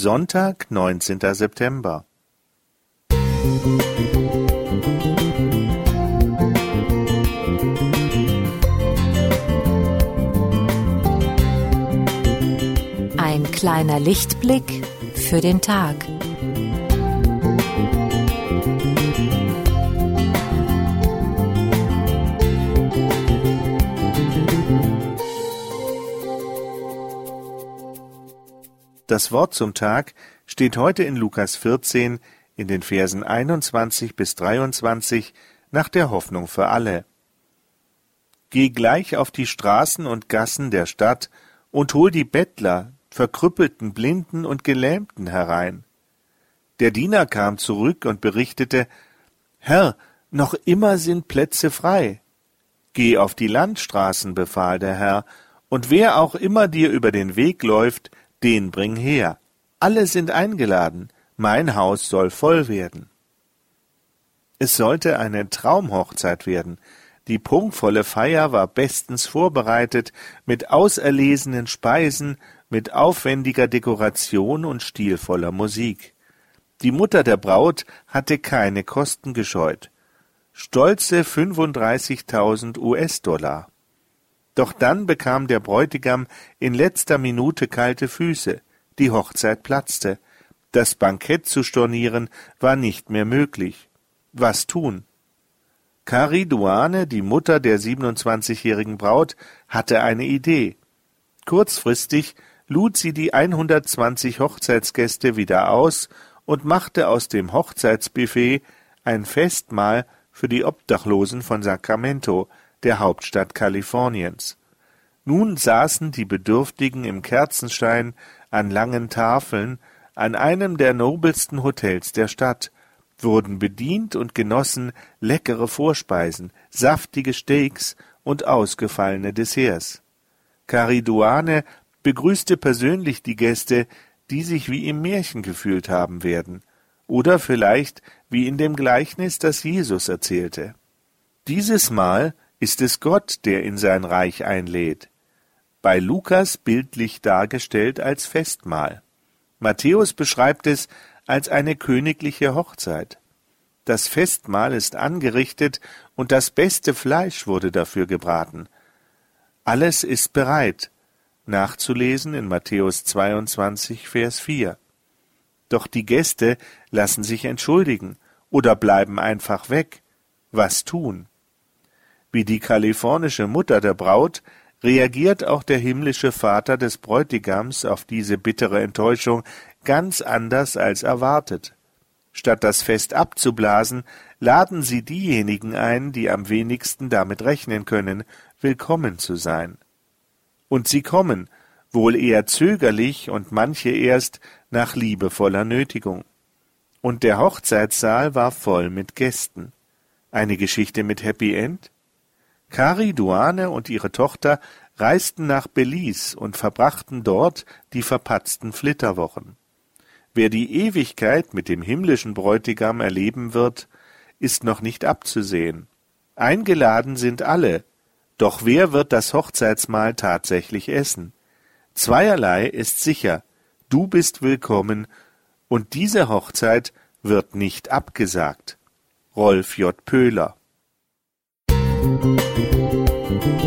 Sonntag, neunzehnter September. Ein kleiner Lichtblick für den Tag. Das Wort zum Tag steht heute in Lukas 14 in den Versen 21 bis 23 nach der Hoffnung für alle. Geh gleich auf die Straßen und Gassen der Stadt und hol die Bettler, verkrüppelten Blinden und Gelähmten herein. Der Diener kam zurück und berichtete, Herr, noch immer sind Plätze frei. Geh auf die Landstraßen, befahl der Herr, und wer auch immer dir über den Weg läuft, den bring her. Alle sind eingeladen, mein Haus soll voll werden. Es sollte eine Traumhochzeit werden. Die prunkvolle Feier war bestens vorbereitet, mit auserlesenen Speisen, mit aufwendiger Dekoration und stilvoller Musik. Die Mutter der Braut hatte keine Kosten gescheut. Stolze 35.000 US-Dollar. Doch dann bekam der Bräutigam in letzter Minute kalte Füße, die Hochzeit platzte, das Bankett zu stornieren war nicht mehr möglich. Was tun? Kari Duane, die Mutter der 27-jährigen Braut, hatte eine Idee. Kurzfristig lud sie die 120 Hochzeitsgäste wieder aus und machte aus dem Hochzeitsbuffet ein Festmahl für die Obdachlosen von Sacramento, der Hauptstadt Kaliforniens. Nun saßen die Bedürftigen im Kerzenschein an langen Tafeln an einem der nobelsten Hotels der Stadt, wurden bedient und genossen leckere Vorspeisen, saftige Steaks und ausgefallene Desserts. Cariduane begrüßte persönlich die Gäste, die sich wie im Märchen gefühlt haben werden, oder vielleicht wie in dem Gleichnis, das Jesus erzählte. Dieses Mal ist es Gott, der in sein Reich einlädt. Bei Lukas bildlich dargestellt als Festmahl. Matthäus beschreibt es als eine königliche Hochzeit. Das Festmahl ist angerichtet und das beste Fleisch wurde dafür gebraten. Alles ist bereit. Nachzulesen in Matthäus 22, Vers 4. Doch die Gäste lassen sich entschuldigen oder bleiben einfach weg. Was tun? Wie die kalifornische Mutter der Braut reagiert auch der himmlische Vater des Bräutigams auf diese bittere Enttäuschung ganz anders als erwartet. Statt das Fest abzublasen, laden sie diejenigen ein, die am wenigsten damit rechnen können, willkommen zu sein. Und sie kommen, wohl eher zögerlich und manche erst nach liebevoller Nötigung. Und der Hochzeitssaal war voll mit Gästen. Eine Geschichte mit Happy End? Kari Duane und ihre Tochter reisten nach Belize und verbrachten dort die verpatzten Flitterwochen. Wer die Ewigkeit mit dem himmlischen Bräutigam erleben wird, ist noch nicht abzusehen. Eingeladen sind alle, doch wer wird das Hochzeitsmahl tatsächlich essen? Zweierlei ist sicher, du bist willkommen, und diese Hochzeit wird nicht abgesagt. Rolf J. Pöhler Thank you.